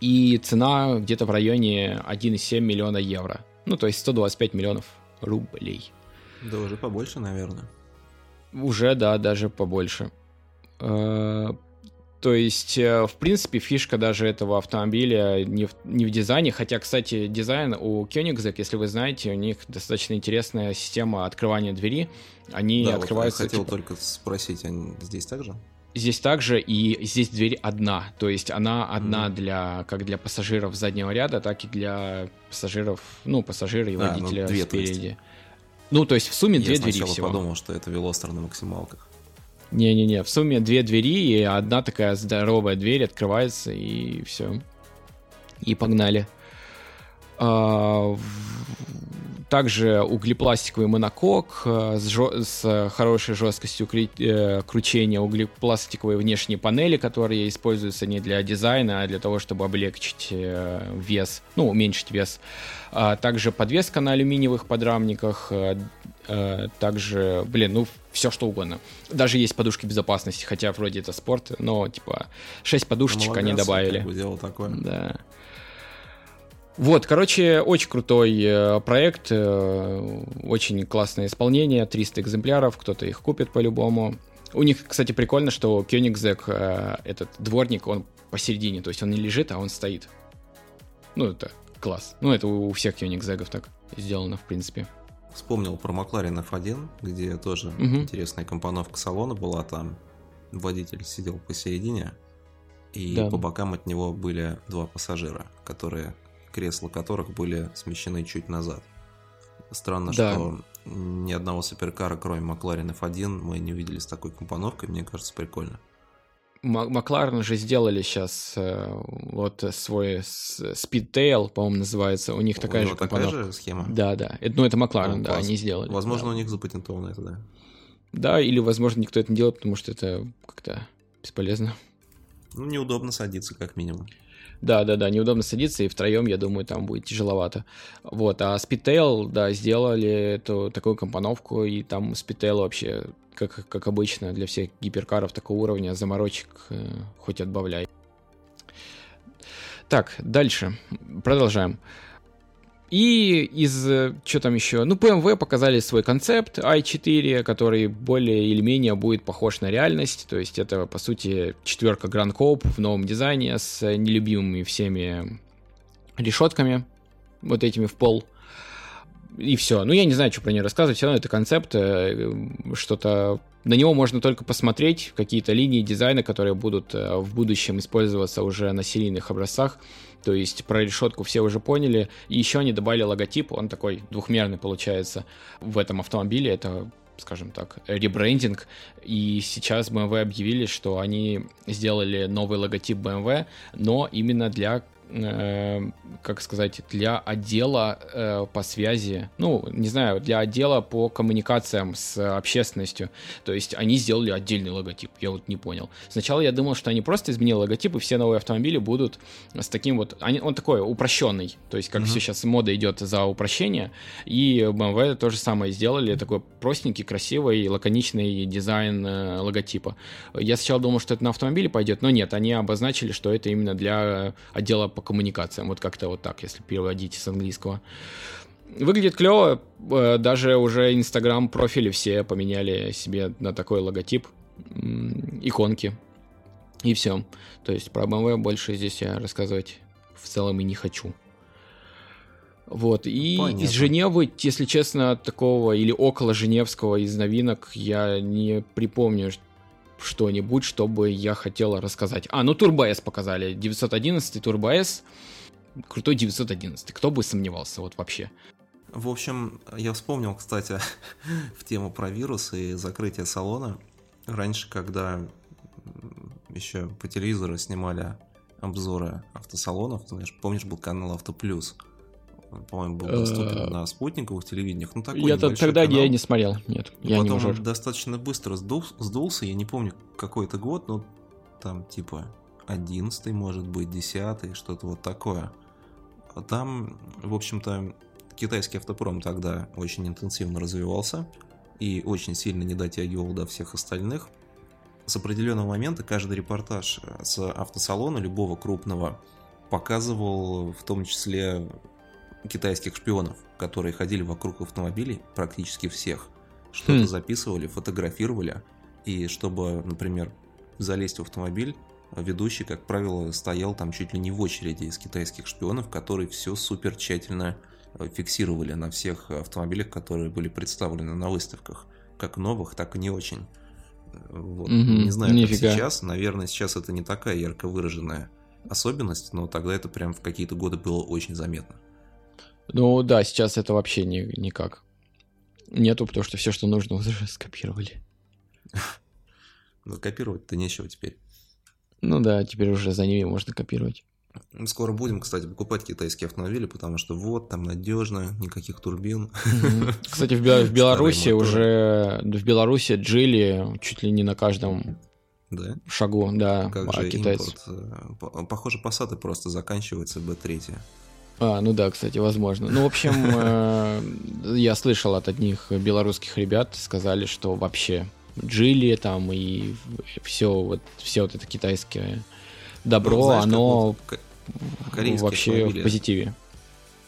и цена где-то в районе 1,7 миллиона евро. Ну, то есть 125 миллионов рублей. Да уже побольше, наверное. Уже, да, даже побольше. Э, То есть, э, в принципе, фишка даже этого автомобиля не в, не в дизайне, хотя, кстати, дизайн у Koenigsegg, если вы знаете, у них достаточно интересная система открывания двери. Они да, открываются... Вот я хотел типа... только спросить, они здесь также? Здесь также, и здесь дверь одна, то есть она одна mm для, как для пассажиров заднего ряда, так и для пассажиров, ну, пассажира и а, водителя ну, две, спереди. Ну, то есть в сумме я две двери всего. Я подумал, что это велостер на максималках. Не-не-не, в сумме две двери, и одна такая здоровая дверь открывается, и все. И погнали. А, также углепластиковый монокок э, с, жё- с хорошей жесткостью э, кручения, углепластиковые внешние панели, которые используются не для дизайна, а для того, чтобы облегчить э, вес, ну, уменьшить вес. А также подвеска на алюминиевых подрамниках, также, блин, ну, все что угодно. Даже есть подушки безопасности, хотя вроде это спорт, но, типа, 6 подушечек Молодец, они добавили. Как бы дело такое. Да. Вот, короче, очень крутой э, проект, э, очень классное исполнение, 300 экземпляров, кто-то их купит по-любому. У них, кстати, прикольно, что Koenigsegg, э, этот дворник, он посередине, то есть он не лежит, а он стоит. Ну, это класс. Ну, это у всех Koenigsegg так сделано, в принципе. Вспомнил про McLaren F1, где тоже угу. интересная компоновка салона была, там водитель сидел посередине, и да. по бокам от него были два пассажира, которые кресла которых были смещены чуть назад. Странно, да. что ни одного суперкара, кроме Макларен F1, мы не увидели с такой компоновкой, мне кажется, прикольно. Макларен же сделали сейчас э, вот свой Speedtail, по-моему, называется. У них у такая же компоновка. такая же схема? Да, да. Это, ну, это Макларен, ну, да, они сделали. Возможно, да. у них запатентовано это, да. Да, или, возможно, никто это не делает, потому что это как-то бесполезно. Ну, неудобно садиться, как минимум. Да, да, да, неудобно садиться, и втроем, я думаю, там будет тяжеловато. Вот, а Speedtail, да, сделали эту такую компоновку, и там Speedtail вообще, как, как обычно, для всех гиперкаров такого уровня, заморочек э, хоть отбавляй. Так, дальше. Продолжаем. И из... Э, что там еще? Ну, BMW показали свой концепт i4, который более или менее будет похож на реальность. То есть это, по сути, четверка Grand Coupe в новом дизайне с нелюбимыми всеми решетками, вот этими в пол. И все. Ну, я не знаю, что про нее рассказывать. Все равно это концепт, э, что-то... На него можно только посмотреть, какие-то линии дизайна, которые будут э, в будущем использоваться уже на серийных образцах. То есть про решетку все уже поняли. И еще они добавили логотип, он такой двухмерный получается в этом автомобиле. Это скажем так, ребрендинг. И сейчас BMW объявили, что они сделали новый логотип BMW, но именно для как сказать, для отдела э, по связи, ну, не знаю, для отдела по коммуникациям с общественностью. То есть они сделали отдельный логотип, я вот не понял. Сначала я думал, что они просто изменили логотип, и все новые автомобили будут с таким вот, они, он такой упрощенный, то есть как mm-hmm. все сейчас мода идет за упрощение, и BMW то же самое сделали, такой простенький, красивый, лаконичный дизайн э, логотипа. Я сначала думал, что это на автомобиле пойдет, но нет, они обозначили, что это именно для отдела по коммуникациям, вот как-то вот так, если переводить с английского. Выглядит клево, э, даже уже инстаграм профили все поменяли себе на такой логотип, иконки, и все. То есть про BMW больше здесь я рассказывать в целом и не хочу. Вот, и Понятно. из Женевы, если честно, такого или около Женевского из новинок я не припомню что-нибудь, чтобы я хотел рассказать. А, ну Turbo S показали, 911 Turbo S крутой 911. Кто бы сомневался, вот вообще. В общем, я вспомнил, кстати, в тему про вирус и закрытие салона. Раньше, когда еще по телевизору снимали обзоры автосалонов, знаешь, помнишь, был канал Автоплюс? По-моему, был доступен э, на спутниковых телевидениях. Ну, такой я тогда канал. я не смотрел, нет. И я потом не он достаточно быстро сдул, сдулся, я не помню какой это год, но там типа 11 может быть, 10 что-то вот такое. А там, в общем-то, китайский автопром тогда очень интенсивно развивался и очень сильно не дотягивал до всех остальных. С определенного момента каждый репортаж с автосалона любого крупного показывал в том числе китайских шпионов, которые ходили вокруг автомобилей, практически всех, что-то хм. записывали, фотографировали, и чтобы, например, залезть в автомобиль, ведущий, как правило, стоял там чуть ли не в очереди из китайских шпионов, которые все супер тщательно э, фиксировали на всех автомобилях, которые были представлены на выставках, как новых, так и не очень. Вот. Угу, не знаю, нифига. как сейчас. Наверное, сейчас это не такая ярко выраженная особенность, но тогда это прям в какие-то годы было очень заметно. Ну да, сейчас это вообще не, никак. Нету, потому что все, что нужно, уже скопировали. Ну, копировать-то нечего теперь. Ну да, теперь уже за ними можно копировать. Скоро будем, кстати, покупать китайские автомобили, потому что вот, там надежно, никаких турбин. Кстати, в, в Беларуси уже, в Беларуси джили чуть ли не на каждом да? шагу, да, как а же китайцы. импорт? Э, похоже, пассаты просто заканчиваются B3. А, ну да, кстати, возможно. Ну, в общем, э, я слышал от одних белорусских ребят, сказали, что вообще джили там и все вот, все вот это китайское добро, ну, знаешь, оно вот вообще в позитиве.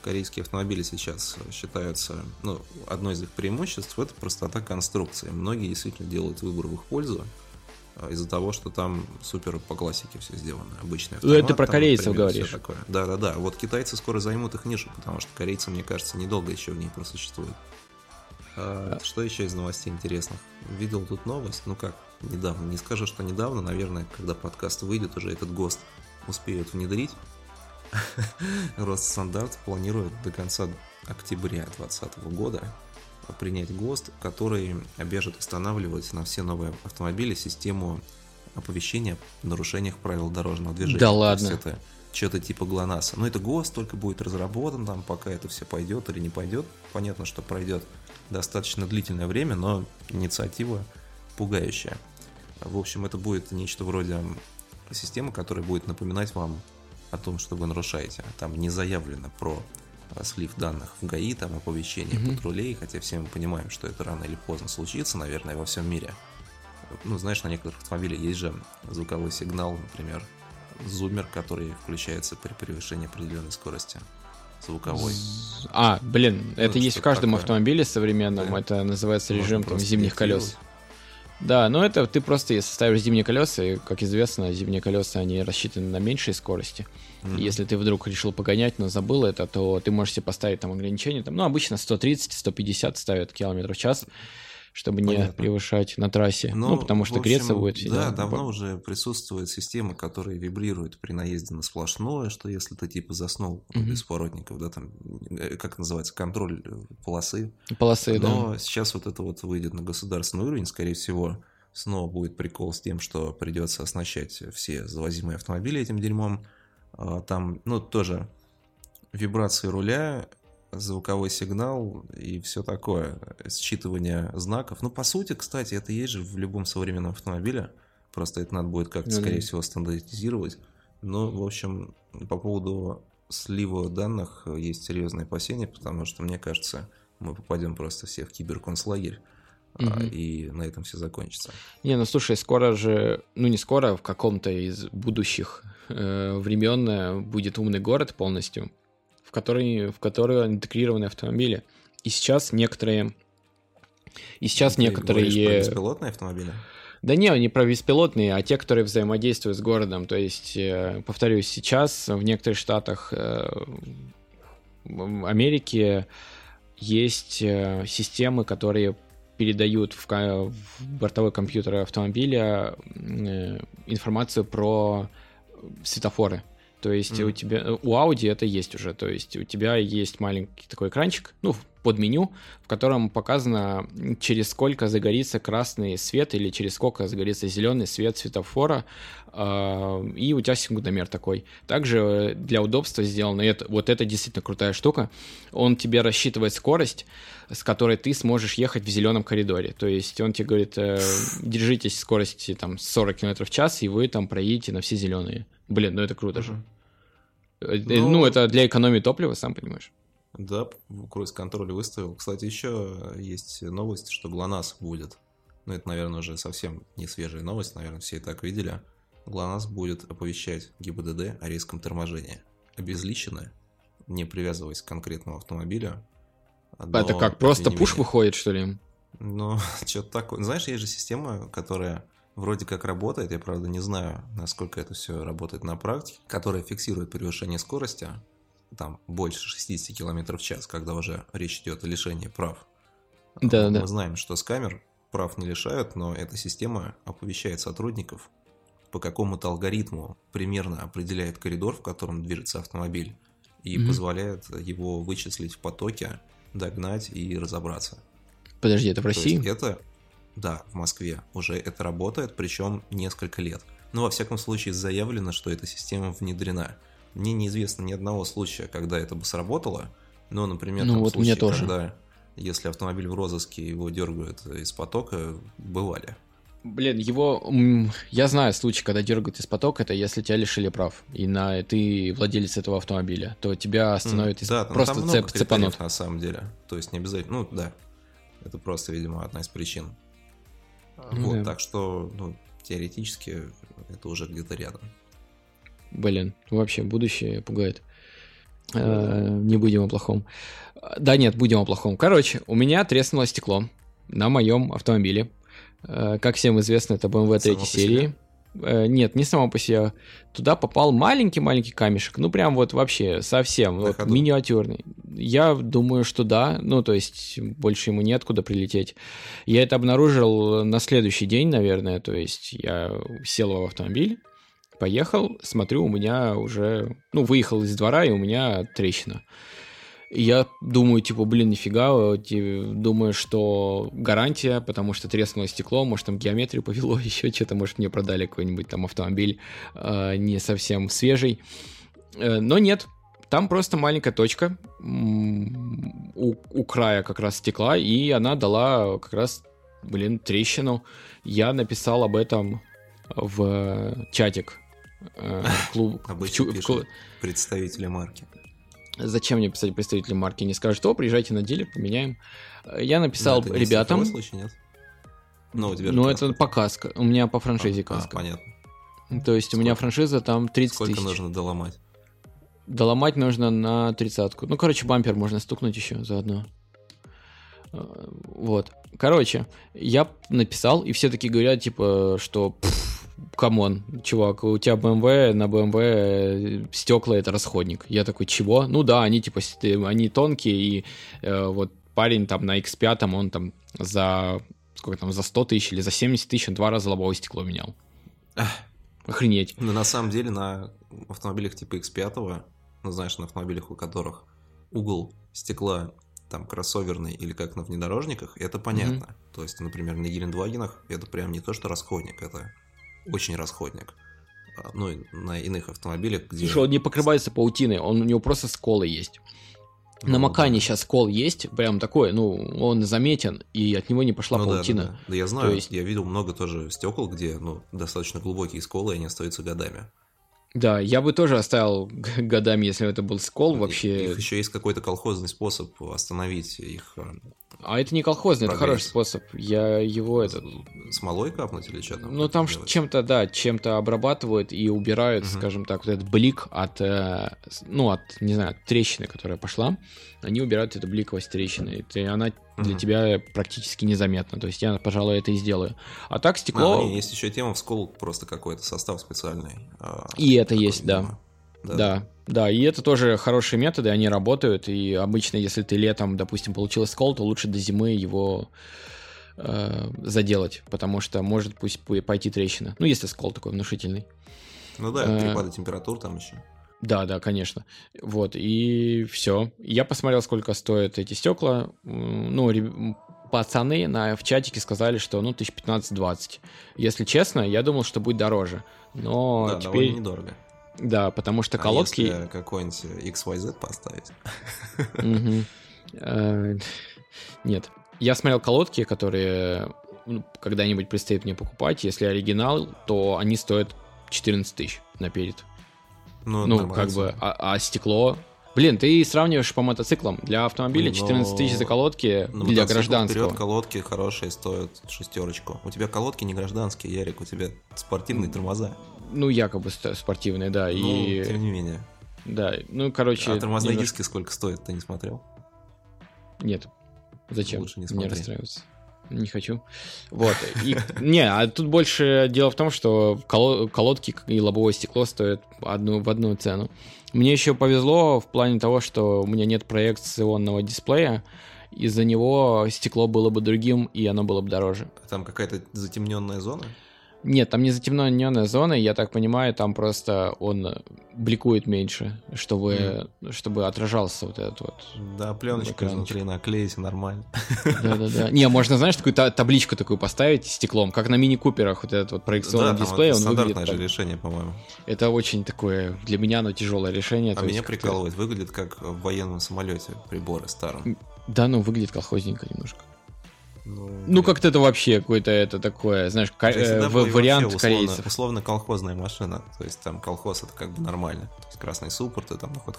Корейские автомобили сейчас считаются, ну, одно из их преимуществ это простота конструкции. Многие действительно делают выбор в их пользу из-за того, что там супер по классике все сделано. Обычный автомат. Ну, это про там, корейцев например, говоришь. Такое. Да, да, да. Вот китайцы скоро займут их нишу, потому что корейцы, мне кажется, недолго еще в ней просуществуют. А, что еще из новостей интересных? Видел тут новость, ну как, недавно, не скажу, что недавно, наверное, когда подкаст выйдет, уже этот ГОСТ успеют внедрить. Росстандарт планирует до конца октября 2020 года принять ГОСТ, который обяжет устанавливать на все новые автомобили систему оповещения о нарушениях правил дорожного движения. Да ладно. это что-то типа ГЛОНАССа. Но это ГОСТ только будет разработан, там пока это все пойдет или не пойдет. Понятно, что пройдет достаточно длительное время, но инициатива пугающая. В общем, это будет нечто вроде системы, которая будет напоминать вам о том, что вы нарушаете. Там не заявлено про слив данных в ГАИ, там оповещение mm-hmm. патрулей, хотя все мы понимаем, что это рано или поздно случится, наверное, во всем мире. Ну, знаешь, на некоторых автомобилях есть же звуковой сигнал, например, зумер, который включается при превышении определенной скорости звуковой. А, блин, это ну, есть в каждом такое. автомобиле современном. Да. Это называется режим там, зимних колес. Да, но это ты просто ставишь зимние колеса, и, как известно, зимние колеса они рассчитаны на меньшей скорости. Mm-hmm. Если ты вдруг решил погонять, но забыл это, то ты можешь себе поставить там ограничение. Там, ну, обычно 130-150 ставят километров в час чтобы Понятно. не превышать на трассе. Но, ну, потому что общем, греться будет. Да, дела. давно уже присутствует система, которая вибрирует при наезде на сплошное, что если ты типа заснул угу. без поворотников, да, там, э, как называется, контроль э, полосы. Полосы, Но да. сейчас вот это вот выйдет на государственный уровень, скорее всего, снова будет прикол с тем, что придется оснащать все завозимые автомобили этим дерьмом. А, там, ну, тоже вибрации руля звуковой сигнал и все такое, считывание знаков. Ну, по сути, кстати, это есть же в любом современном автомобиле, просто это надо будет как-то, скорее всего, стандартизировать. Но, в общем, по поводу слива данных есть серьезные опасения, потому что, мне кажется, мы попадем просто все в киберконцлагерь, угу. и на этом все закончится. Не, ну слушай, скоро же, ну не скоро, в каком-то из будущих э, времен э, будет умный город полностью, в который, в который интегрированы автомобили. И сейчас некоторые... И сейчас Ты некоторые... Про беспилотные автомобили? Да не, не про беспилотные, а те, которые взаимодействуют с городом. То есть, э, повторюсь, сейчас в некоторых штатах э, Америки есть э, системы, которые передают в, в бортовой компьютер автомобиля информацию про светофоры. То есть mm. у тебя у Audi это есть уже, то есть у тебя есть маленький такой экранчик, ну под меню, в котором показано через сколько загорится красный свет или через сколько загорится зеленый свет светофора, э, и у тебя секундомер такой. Также для удобства сделано это, вот это действительно крутая штука. Он тебе рассчитывает скорость, с которой ты сможешь ехать в зеленом коридоре. То есть он тебе говорит, э, держитесь скорости там 40 км в час, и вы там проедете на все зеленые. Блин, ну это круто же. Э, ну, ну, это для экономии топлива, сам понимаешь. Да, круиз-контроль выставил. Кстати, еще есть новость, что ГЛОНАСС будет. Ну, это, наверное, уже совсем не свежая новость, наверное, все и так видели. ГЛОНАСС будет оповещать ГИБДД о резком торможении. Обезличенное, не привязываясь к конкретному автомобилю. Это как, просто пуш менее... выходит, что ли? Ну, что-то такое. Знаешь, есть же система, которая вроде как работает, я правда не знаю, насколько это все работает на практике, которая фиксирует превышение скорости, там больше 60 км в час, когда уже речь идет о лишении прав. Да, Мы да. знаем, что с камер прав не лишают, но эта система оповещает сотрудников по какому-то алгоритму примерно определяет коридор, в котором движется автомобиль, и Мгм. позволяет его вычислить в потоке, догнать и разобраться. Подожди, это в То есть России? это, да, в Москве уже это работает, причем несколько лет. Но во всяком случае заявлено, что эта система внедрена. Мне неизвестно ни одного случая, когда это бы сработало. Но, например, Ну там вот случаи, тоже. когда если автомобиль в розыске, его дергают из потока, бывали. Блин, его... Я знаю случай, когда дергают из потока, это если тебя лишили прав, и на ты владелец этого автомобиля, то тебя остановят из... Да, просто там цеп- цепанут. на самом деле. То есть не обязательно, ну да, это просто, видимо, одна из причин. Ну вот, да. так что, ну, теоретически это уже где-то рядом. Блин, вообще будущее пугает. Э, Не будем о плохом. Да нет, будем о плохом. Короче, у меня треснуло стекло на моем автомобиле. Э, Как всем известно, это BMW Само 3 по серии. Э, Нет, не само по себе. Туда попал маленький-маленький камешек. Ну, прям вот вообще совсем. На вот, ходу? миниатюрный. Я думаю, что да. Ну, то есть, больше ему неоткуда прилететь. Я это обнаружил на следующий день, наверное. То есть, я сел в автомобиль, поехал, смотрю, у меня уже... Ну, выехал из двора, и у меня трещина. И я думаю, типа, блин, нифига, думаю, что гарантия, потому что треснуло стекло, может, там геометрию повело, еще что-то, может, мне продали какой-нибудь там автомобиль э, не совсем свежий. Э, но нет, там просто маленькая точка у, у края как раз стекла, и она дала как раз, блин, трещину. Я написал об этом в чатик. Э, клуб, Обычно в пишут представители марки. Зачем мне писать представителю марки? Не скажет, что, приезжайте на дилер, поменяем. Э, Я написал Но ребятам, случай, нет? Ну, у тебя ну это по каска, у меня по А, франшизе а, каска. понятно. То есть у меня Сколько? франшиза там 30 Сколько тысяч. нужно доломать? Доломать нужно на тридцатку. Ну, короче, бампер можно стукнуть еще заодно. Э, Вот. Короче, я написал, и все таки говорят, типа, что «Пф, come on, чувак, у тебя BMW, на BMW стекла это расходник. Я такой, чего? Ну да, они типа, э, они тонкие, и э, вот парень там на X5, он там за, сколько там, за 100 тысяч или за 70 тысяч он два раза лобовое стекло менял. Ах. Охренеть. Но на самом деле на автомобилях типа X5, ну знаешь, на автомобилях, у которых угол стекла там кроссоверный или как на внедорожниках, это понятно. То есть, например, на Гелендвагенах это прям не то, что расходник, это очень расходник. А, Ну, и на иных автомобилях, где... Слушай, он не покрывается паутиной, он, у него просто сколы есть. На Ну, Макане да. сейчас скол есть, прям такой, ну, он заметен, и от него не пошла Ну да, да, паутина. да. Да я знаю, есть- я видел много тоже стекол, где ну, достаточно глубокие сколы, и они остаются годами. Да, я бы тоже оставил годами, если это был скол вообще. Их еще есть какой-то колхозный способ остановить их э, А это не колхозный, это прогресс. хороший способ. Я его этот... смолой капнуть или что там? Ну там чем-то, да, чем-то обрабатывают и убирают, Мгм. скажем так, вот этот блик от, э, ну, от, не знаю, от трещины, которая пошла. Они убирают эту бликовость трещины. И она для тебя практически незаметна. То есть я, пожалуй, это и сделаю. А так А, стекло... ну, не, есть еще тема в скол просто какой-то состав специальный. а, И это есть, да. Видимо. Да, да, и это тоже хорошие методы, они работают, и обычно, если ты летом, допустим, получил скол, то лучше до зимы его э, заделать, потому что может пусть пу- пойти трещина. Ну, если скол такой внушительный. Ну да, Э, перепады температур там еще. Да, да, конечно. Вот, и все. Я посмотрел, сколько стоят эти стекла. Ну, пацаны на, в чатике сказали, что, ну, тысяч 15-20. Если честно, я думал, что будет дороже. Но да, теперь... недорого. Да, потому что А колодки... если какой-нибудь XYZ поставить? Э, Нет. Я смотрел колодки, которые ну, когда-нибудь предстоит мне покупать. Если оригинал, то они стоят 14 тысяч наперед. Ну, нормально. как бы, а, а стекло... Блин, ты сравниваешь по мотоциклам. Для автомобиля Ну, 14 тысяч за колодки, На для гражданского. вперед колодки хорошие стоят шестерочку. У тебя колодки не гражданские, Ярик, у тебя спортивные тормоза. Ну, якобы спортивные, да. Ну, и, тем не менее. да, ну, короче... А тормозные немножко- диски сколько стоят, ты не смотрел? Нет. Зачем? Лучше не смотри. расстраиваться. Не хочу. Вот. И, не, а тут больше дело в том, что колодки и лобовое стекло стоят одну, в одну цену. Мне еще повезло в плане того, что у меня нет проекционного дисплея, из-за него стекло было бы другим, и оно было бы дороже. Там какая-то затемненная зона? Нет, там не затемненная зона, я так понимаю, там просто он бликует меньше, чтобы, mm. чтобы отражался вот этот вот. Да, пленочку внутри наклеить нормально. Да-да-да. Не, можно, знаешь, такую табличку такую поставить стеклом, как на мини-куперах вот этот вот проекционный да, дисплей. он стандартное же решение, по-моему. Это очень такое, для меня оно тяжелое решение. А меня прикалывает, выглядит как в военном самолете приборы старом. Да, ну выглядит колхозненько немножко. Ну, ну как-то это вообще какое-то это такое, знаешь, ка- э, вариант условно, корейцев. Условно колхозная машина, то есть там колхоз это как бы нормально, то есть красный суппорт и там на ход.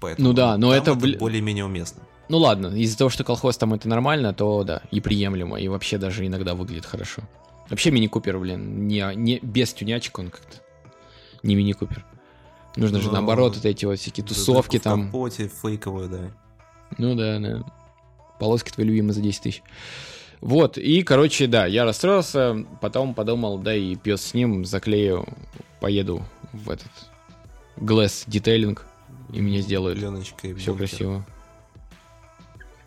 Поэтому ну да, но это, это более-менее уместно. Ну ладно, из-за того, что колхоз там это нормально, то да, и приемлемо, и вообще даже иногда выглядит хорошо. Вообще мини-купер, блин, не, не, без тюнячек он как-то не мини-купер. Нужно но... же наоборот вот эти вот всякие тусовки да, там. В капоте фейковые, да. Ну да, да. Полоски твои любимые за 10 тысяч. Вот, и, короче, да, я расстроился, потом подумал, да и пес с ним, заклею, поеду в этот Glass Detailing, и мне сделают Пленочкой все бункер. красиво.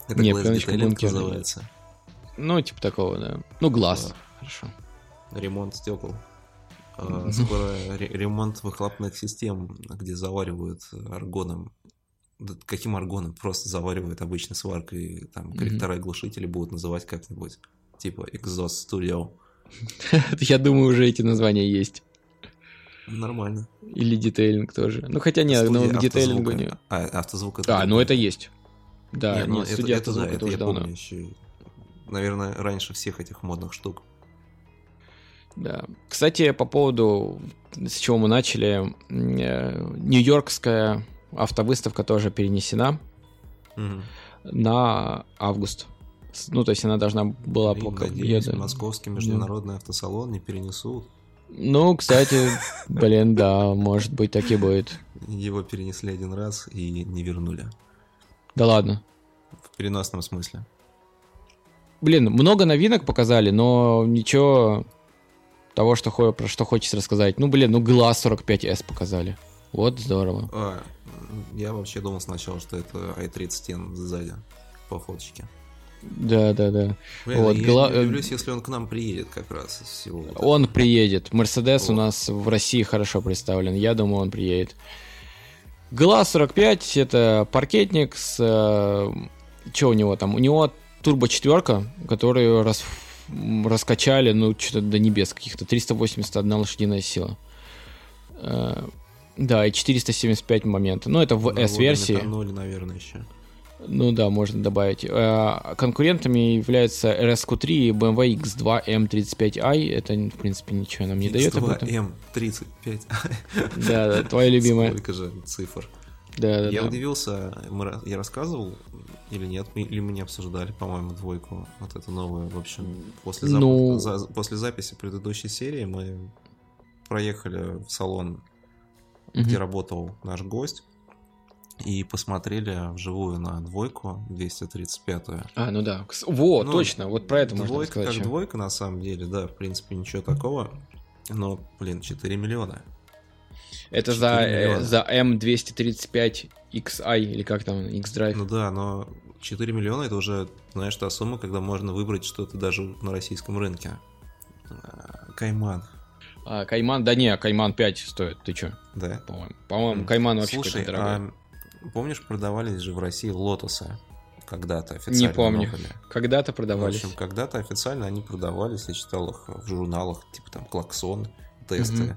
Это Не, пленочка бункер называется. Ну, типа такого, да. Ну, глаз, да. хорошо. Ремонт стекол. А, скоро ремонт выхлопных систем, где заваривают аргоном каким аргоном просто заваривают обычно сваркой, там корректора и глушители будут называть как-нибудь, типа Exhaust Studio. Я думаю, уже эти названия есть. Нормально. Или детейлинг тоже. Ну, хотя нет, но к детейлингу не... А, автозвук это... А, ну это есть. Да, ну, нет, студия это, автозвука это, тоже давно. Помню еще, наверное, раньше всех этих модных штук. Да. Кстати, по поводу, с чего мы начали, э, нью-йоркская автовыставка тоже перенесена угу. на август. Ну, то есть она должна была Блин, пока... Надеюсь, еду... Московский международный да. автосалон не перенесут. Ну, кстати, блин, да, может быть, так и будет. Его перенесли один раз и не вернули. Да ладно. В переносном смысле. Блин, много новинок показали, но ничего того, что, про что хочется рассказать. Ну, блин, ну Glass 45S показали. Вот здорово. А, я вообще думал сначала, что это i30N сзади по фоточке. Да, да, да. Блин, вот, я гла... не удивлюсь, если он к нам приедет как раз всего. Вот он приедет. Мерседес у нас в России хорошо представлен. Я думаю, он приедет. ГЛА 45 это паркетник с... Э, что у него там? У него турбо четверка, которую рас... раскачали, ну, что-то до небес каких-то. 381 лошадиная сила. Э, да, и 475 момента. Ну, это в S-версии. Ноль, наверное, еще. Ну да, можно добавить. Э, конкурентами являются RSQ3 и BMW X2 M35i. Это, в принципе, ничего нам не дает. X2 M35i. Да, да, твоя любимая. Сколько же цифр. Да, да, я да. удивился, я рассказывал или нет, или мы не обсуждали, по-моему, двойку, вот эту новую, в общем, после, зап... ну... за... после записи предыдущей серии мы проехали в салон mm-hmm. где работал наш гость, и посмотрели вживую на двойку 235-ю. А, ну да. Во, ну, точно, вот про это двойка можно сказать. как чем. двойка, на самом деле, да, в принципе, ничего такого. Но, блин, 4 миллиона. Это за, э, за M235XI или как там, X-Drive. Ну да, но 4 миллиона это уже, знаешь, та сумма, когда можно выбрать что-то даже на российском рынке. А, Кайман. А, Кайман, да не, Кайман 5 стоит, ты чё? Да? По-моему, по-моему Кайман вообще Слушай, дорогой. А, помнишь, продавались же в России лотосы когда-то официально? Не помню. Новыми. Когда-то продавались. В общем, когда-то официально они продавались, я читал их в журналах, типа там Клаксон, тесты.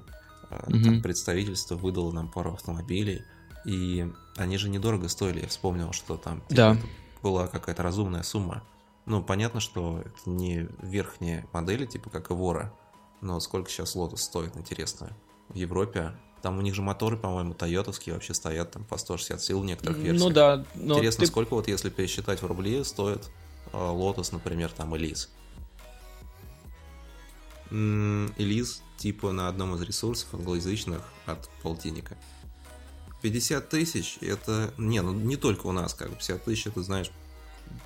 Угу. Там угу. представительство выдало нам пару автомобилей, и они же недорого стоили, я вспомнил, что там типа, да. была какая-то разумная сумма. Ну, понятно, что это не верхние модели, типа как и Вора, но сколько сейчас Lotus стоит, интересно, в Европе? Там у них же моторы, по-моему, тойотовские вообще стоят там по 160 сил в некоторых ну версиях. Ну да. Но Интересно, ты... сколько вот если пересчитать в рубли стоит э, Lotus, например, там Элиз. Элиз типа на одном из ресурсов англоязычных от полтинника. 50 тысяч это... Не, ну не только у нас, как бы 50 тысяч, это, знаешь,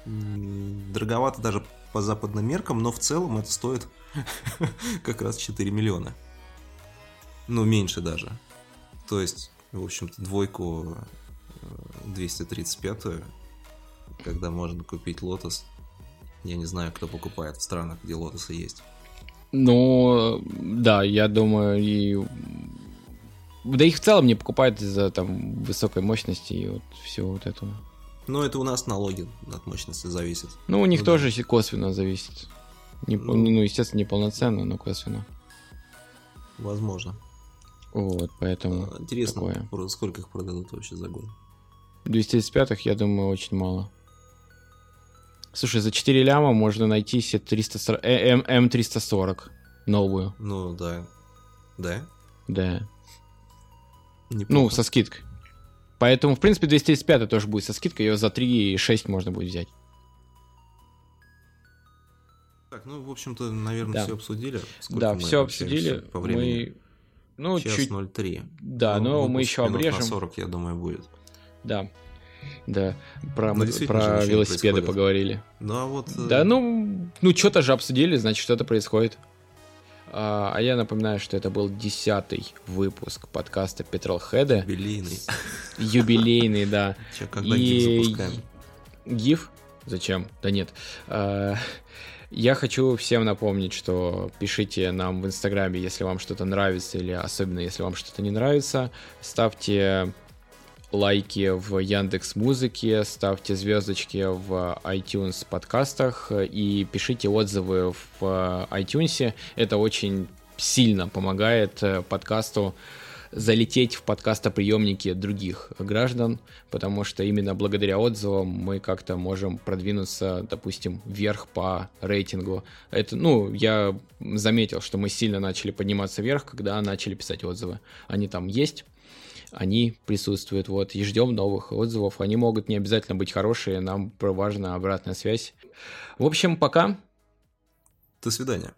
дороговато даже по западным меркам, но в целом это стоит как раз 4 миллиона. Ну, меньше даже. То есть, в общем-то, двойку 235 когда можно купить лотос. Я не знаю, кто покупает в странах, где лотосы есть. Ну, да, я думаю, и... Да их в целом не покупают из-за там высокой мощности и вот всего вот этого. Ну, это у нас налоги от мощности зависят. Ну, у них ну, тоже да. косвенно зависит. Не, ну, ну, естественно, не полноценно, но косвенно. Возможно. Вот, поэтому а, Интересно, такое. сколько их продадут вообще за год? 235-х, я думаю, очень мало. Слушай, за 4 ляма можно найти себе 340, э, М, М340 новую. Ну, да. Да? Да. Неплохо. Ну, со скидкой. Поэтому, в принципе, 235 тоже будет со скидкой, ее за 3,6 можно будет взять. Так, ну, в общем-то, наверное, да. все обсудили. Сколько да, все обсудили. По времени? Мы... Ну, Час чуть... 03. Да, ну, но мы еще обрежем. На 40, я думаю, будет. Да. Да, про, ну, про велосипеды поговорили. Ну, а вот... Э, да, ну, ну что-то же обсудили, значит, что-то происходит. А, а я напоминаю, что это был десятый выпуск подкаста Петролхеда. Юбилейный. Юбилейный, да. Че, когда И... гиф запускаем? Гиф? Зачем? Да нет. А, я хочу всем напомнить, что пишите нам в Инстаграме, если вам что-то нравится, или особенно если вам что-то не нравится. Ставьте лайки в Яндекс Музыке, ставьте звездочки в iTunes подкастах и пишите отзывы в iTunes. Это очень сильно помогает э, подкасту залететь в подкастоприемники других граждан, потому что именно благодаря отзывам мы как-то можем продвинуться, допустим, вверх по рейтингу. Это, ну, я заметил, что мы сильно начали подниматься вверх, когда начали писать отзывы. Они там есть, они присутствуют, вот, и ждем новых отзывов. Они могут не обязательно быть хорошие, нам важна обратная связь. В общем, пока. До свидания.